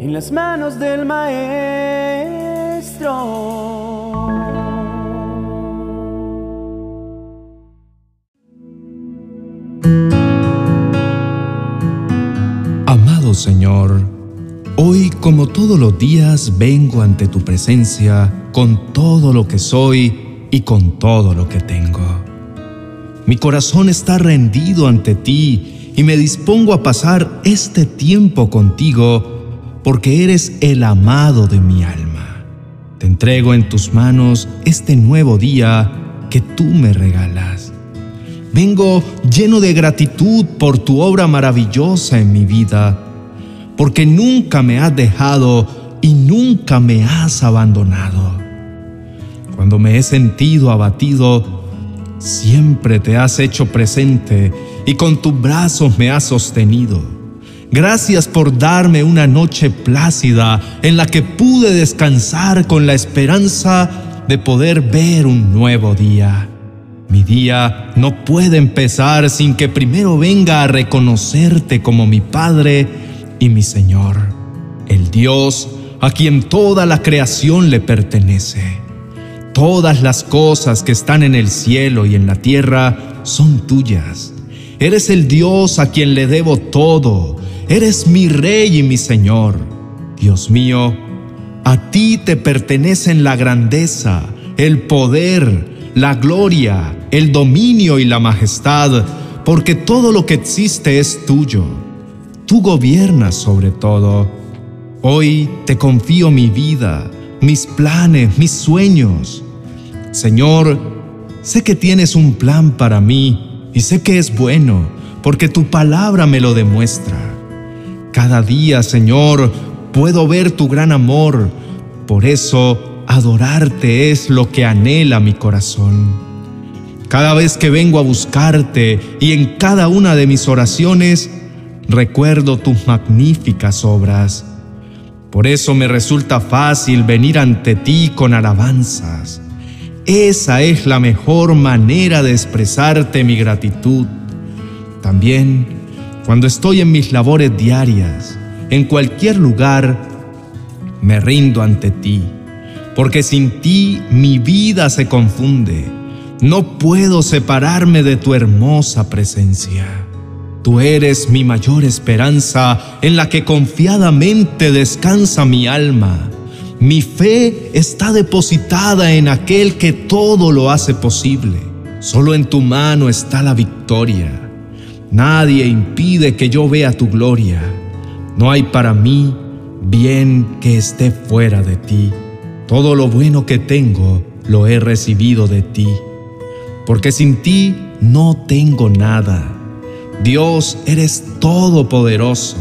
en las manos del Maestro. Amado Señor, hoy como todos los días vengo ante tu presencia con todo lo que soy y con todo lo que tengo. Mi corazón está rendido ante ti y me dispongo a pasar este tiempo contigo porque eres el amado de mi alma. Te entrego en tus manos este nuevo día que tú me regalas. Vengo lleno de gratitud por tu obra maravillosa en mi vida, porque nunca me has dejado y nunca me has abandonado. Cuando me he sentido abatido, siempre te has hecho presente y con tus brazos me has sostenido. Gracias por darme una noche plácida en la que pude descansar con la esperanza de poder ver un nuevo día. Mi día no puede empezar sin que primero venga a reconocerte como mi Padre y mi Señor, el Dios a quien toda la creación le pertenece. Todas las cosas que están en el cielo y en la tierra son tuyas. Eres el Dios a quien le debo todo. Eres mi Rey y mi Señor. Dios mío, a ti te pertenecen la grandeza, el poder, la gloria, el dominio y la majestad, porque todo lo que existe es tuyo. Tú gobiernas sobre todo. Hoy te confío mi vida, mis planes, mis sueños. Señor, sé que tienes un plan para mí y sé que es bueno, porque tu palabra me lo demuestra. Cada día, Señor, puedo ver tu gran amor, por eso adorarte es lo que anhela mi corazón. Cada vez que vengo a buscarte y en cada una de mis oraciones, recuerdo tus magníficas obras. Por eso me resulta fácil venir ante ti con alabanzas. Esa es la mejor manera de expresarte mi gratitud. También, cuando estoy en mis labores diarias, en cualquier lugar, me rindo ante ti, porque sin ti mi vida se confunde no puedo separarme de tu hermosa presencia. Tú eres mi mayor esperanza en la que confiadamente descansa mi alma. Mi fe está depositada en aquel que todo lo hace posible. Solo en tu mano está la victoria. Nadie impide que yo vea tu gloria. No hay para mí bien que esté fuera de ti. Todo lo bueno que tengo lo he recibido de ti porque sin ti no tengo nada. Dios, eres todopoderoso.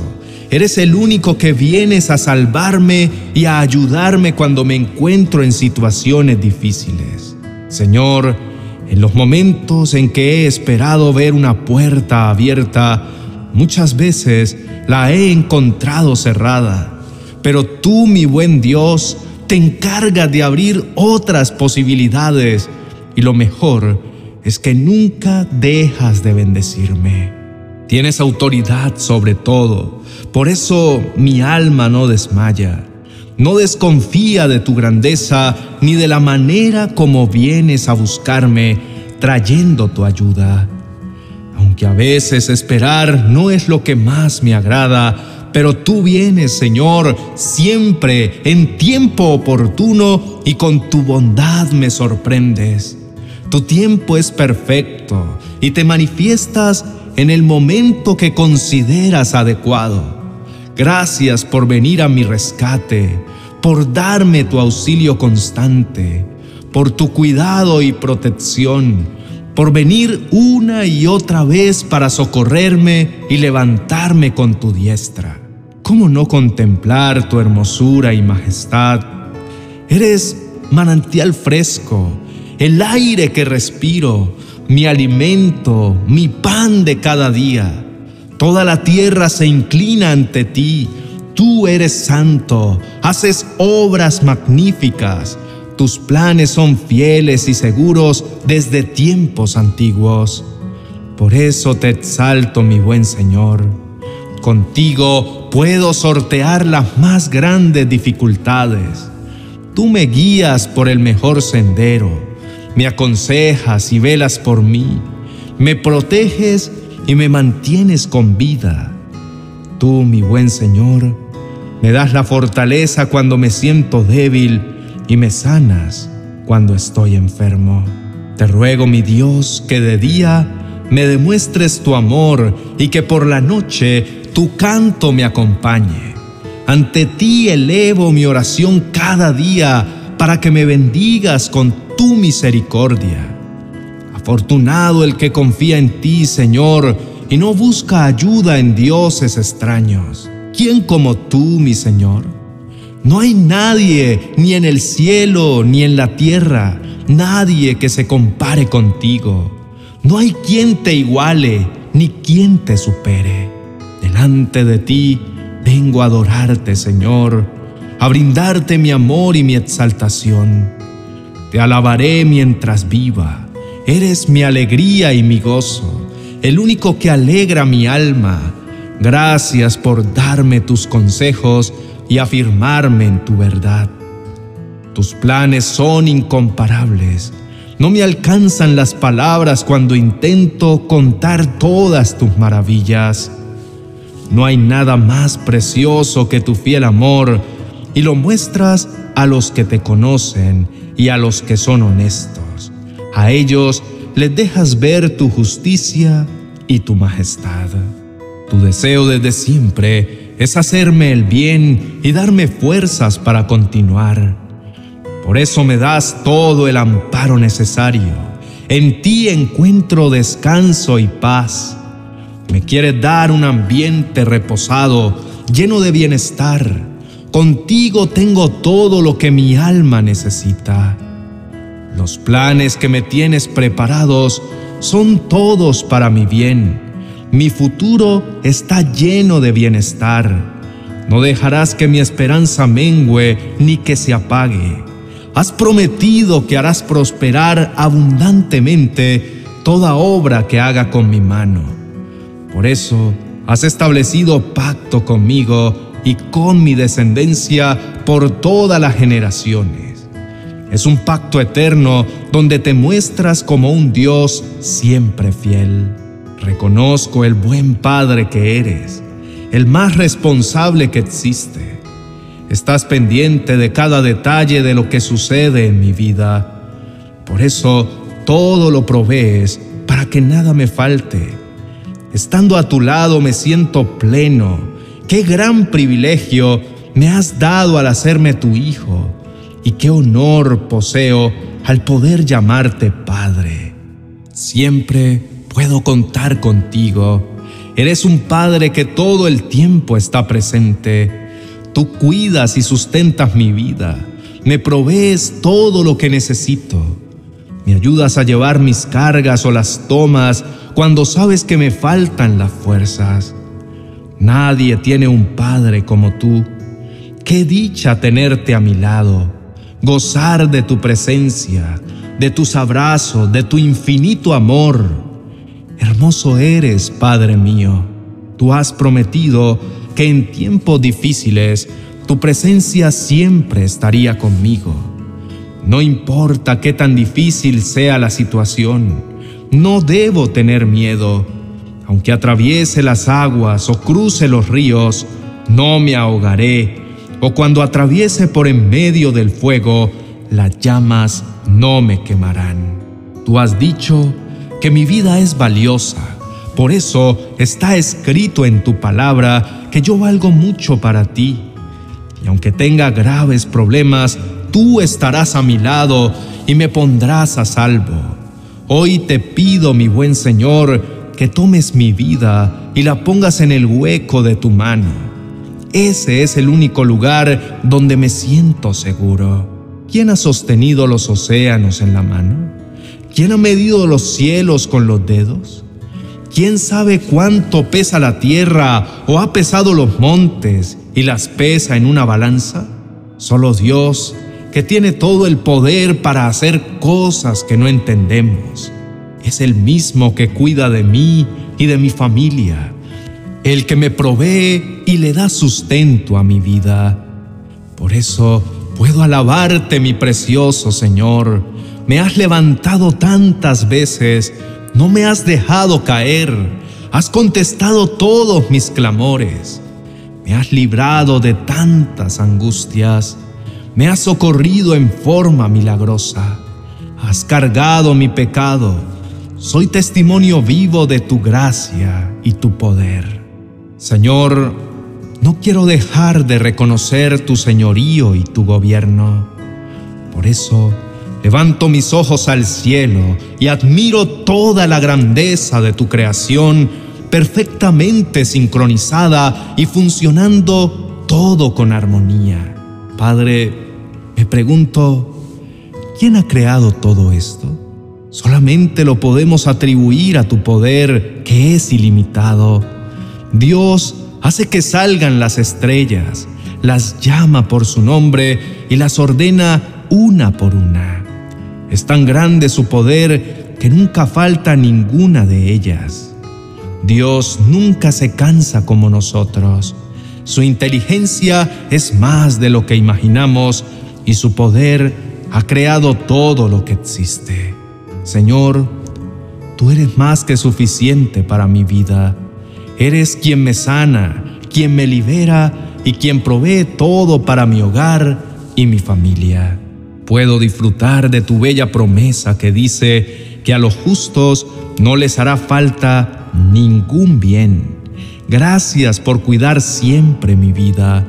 Eres el único que vienes a salvarme y a ayudarme cuando me encuentro en situaciones difíciles. Señor, en los momentos en que he esperado ver una puerta abierta, muchas veces la he encontrado cerrada. Pero tú, mi buen Dios, te encargas de abrir otras posibilidades y lo mejor es que nunca dejas de bendecirme. Tienes autoridad sobre todo, por eso mi alma no desmaya. No desconfía de tu grandeza ni de la manera como vienes a buscarme trayendo tu ayuda. Aunque a veces esperar no es lo que más me agrada, pero tú vienes, Señor, siempre en tiempo oportuno y con tu bondad me sorprendes. Tu tiempo es perfecto y te manifiestas en el momento que consideras adecuado. Gracias por venir a mi rescate, por darme tu auxilio constante, por tu cuidado y protección, por venir una y otra vez para socorrerme y levantarme con tu diestra. ¿Cómo no contemplar tu hermosura y majestad? Eres manantial fresco el aire que respiro, mi alimento, mi pan de cada día. Toda la tierra se inclina ante ti. Tú eres santo, haces obras magníficas. Tus planes son fieles y seguros desde tiempos antiguos. Por eso te exalto, mi buen Señor. Contigo puedo sortear las más grandes dificultades. Tú me guías por el mejor sendero, me aconsejas y velas por mí, me proteges y me mantienes con vida. Tú, mi buen Señor, me das la fortaleza cuando me siento débil y me sanas cuando estoy enfermo. Te ruego, mi Dios, que de día me demuestres tu amor y que por la noche tu canto me acompañe. Ante ti elevo mi oración cada día para que me bendigas con tu misericordia. Afortunado el que confía en ti, Señor, y no busca ayuda en dioses extraños. ¿Quién como tú, mi Señor? No hay nadie, ni en el cielo, ni en la tierra, nadie que se compare contigo. No hay quien te iguale, ni quien te supere. Delante de ti vengo a adorarte, Señor, a brindarte mi amor y mi exaltación. Te alabaré mientras viva. Eres mi alegría y mi gozo, el único que alegra mi alma Gracias por darme tus consejos y afirmarme en tu verdad. Tus planes son incomparables. No me alcanzan las palabras cuando intento contar todas tus maravillas. No hay nada más precioso que tu fiel amor y lo muestras a los que te conocen y a los que son honestos. A ellos les dejas ver tu justicia y tu majestad. Tu deseo desde siempre es hacerme el bien y darme fuerzas para continuar. Por eso me das todo el amparo necesario. En ti encuentro descanso y paz. Me quieres dar un ambiente reposado, lleno de bienestar. Contigo tengo todo lo que mi alma necesita. Los planes que me tienes preparados son todos para mi bien mi futuro está lleno de bienestar. No dejarás que mi esperanza mengüe ni que se apague. Has prometido que harás prosperar abundantemente toda obra que haga con mi mano. Por eso has establecido pacto conmigo y con mi descendencia por todas las generaciones. Es un pacto eterno donde te muestras como un Dios siempre fiel. Reconozco el buen padre que eres, el más responsable que existe. Estás pendiente de cada detalle de lo que sucede en mi vida. Por eso todo lo provees para que nada me falte. Estando a tu lado me siento pleno. Qué gran privilegio me has dado al hacerme tu hijo y qué honor poseo al poder llamarte Padre. Siempre puedo contar contigo. Eres un Padre que todo el tiempo está presente. Tú cuidas y sustentas mi vida. Me provees todo lo que necesito. Me ayudas a llevar mis cargas o las tomas cuando sabes que me faltan las fuerzas. Nadie tiene un Padre como tú. Qué dicha tenerte a mi lado, gozar de tu presencia, de tus abrazos, de tu infinito amor Hermoso eres, Padre mío. Tú has prometido que en tiempos difíciles tu presencia siempre estaría conmigo. No importa qué tan difícil sea la situación, no debo tener miedo. Aunque atraviese las aguas o cruce los ríos, no me ahogaré. O cuando atraviese por en medio del fuego, las llamas no me quemarán. Tú has dicho que mi vida es valiosa. Por eso está escrito en tu palabra que yo valgo mucho para ti. Y aunque tenga graves problemas, tú estarás a mi lado y me pondrás a salvo. Hoy te pido, mi buen Señor, que tomes mi vida y la pongas en el hueco de tu mano. Ese es el único lugar donde me siento seguro. ¿Quién ha sostenido los océanos en la mano? ¿Quién ha medido los cielos con los dedos? ¿Quién sabe cuánto pesa la tierra o ha pesado los montes y las pesa en una balanza? Solo Dios, que tiene todo el poder para hacer cosas que no entendemos. Es el mismo que cuida de mí y de mi familia. el que me provee y le da sustento a mi vida. Por eso puedo alabarte, mi precioso Señor. Me has levantado tantas veces, no me has dejado caer, has contestado todos mis clamores, me has librado de tantas angustias, me has socorrido en forma milagrosa, has cargado mi pecado, soy testimonio vivo de tu gracia y tu poder. Señor, no quiero dejar de reconocer tu señorío y tu gobierno. Por eso, levanto mis ojos al cielo y admiro toda la grandeza de tu creación, perfectamente sincronizada y funcionando todo con armonía. Padre, me pregunto, ¿quién ha creado todo esto? Solamente lo podemos atribuir a tu poder que es ilimitado. Dios hace que salgan las estrellas, las llama por su nombre y las ordena una por una. Es tan grande su poder que nunca falta ninguna de ellas. Dios nunca se cansa como nosotros. Su inteligencia es más de lo que imaginamos y su poder ha creado todo lo que existe. Señor, tú eres más que suficiente para mi vida Eres quien me sana, quien me libera y quien provee todo para mi hogar y mi familia. Puedo disfrutar de tu bella promesa que dice que a los justos no les hará falta ningún bien. Gracias por cuidar siempre mi vida.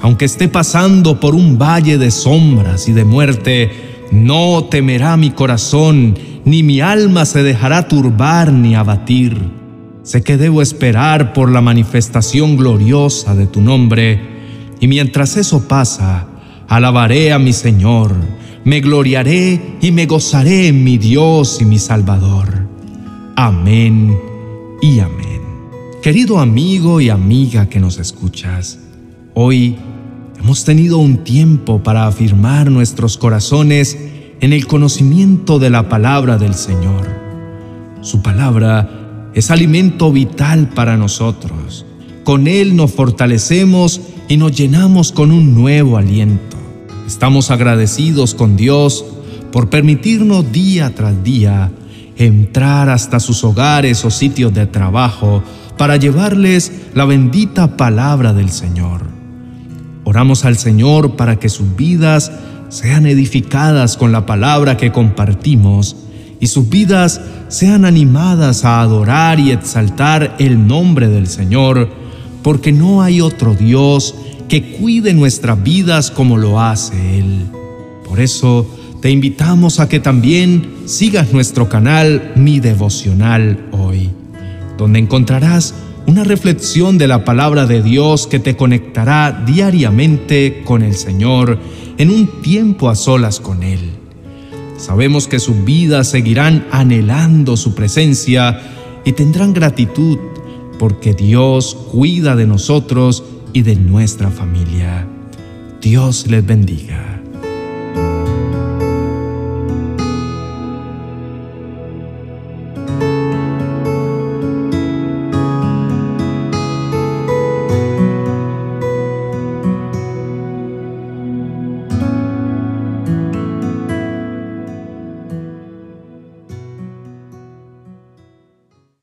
Aunque esté pasando por un valle de sombras y de muerte, no temerá mi corazón, ni mi alma se dejará turbar ni abatir Sé que debo esperar por la manifestación gloriosa de tu nombre, y mientras eso pasa, alabaré a mi Señor, me gloriaré y me gozaré en mi Dios y mi Salvador. Amén y amén. Querido amigo y amiga que nos escuchas, hoy hemos tenido un tiempo para afirmar nuestros corazones en el conocimiento de la palabra del Señor. Su palabra es alimento vital para nosotros. Con Él nos fortalecemos y nos llenamos con un nuevo aliento. Estamos agradecidos con Dios por permitirnos día tras día entrar hasta sus hogares o sitios de trabajo para llevarles la bendita palabra del Señor. Oramos al Señor para que sus vidas sean edificadas con la palabra que compartimos y sus vidas sean animadas a adorar y exaltar el nombre del Señor, porque no hay otro Dios que cuide nuestras vidas como lo hace Él. Por eso te invitamos a que también sigas nuestro canal Mi Devocional hoy, donde encontrarás una reflexión de la palabra de Dios que te conectará diariamente con el Señor en un tiempo a solas con Él. Sabemos que sus vidas seguirán anhelando su presencia y tendrán gratitud porque Dios cuida de nosotros y de nuestra familia. Dios les bendiga.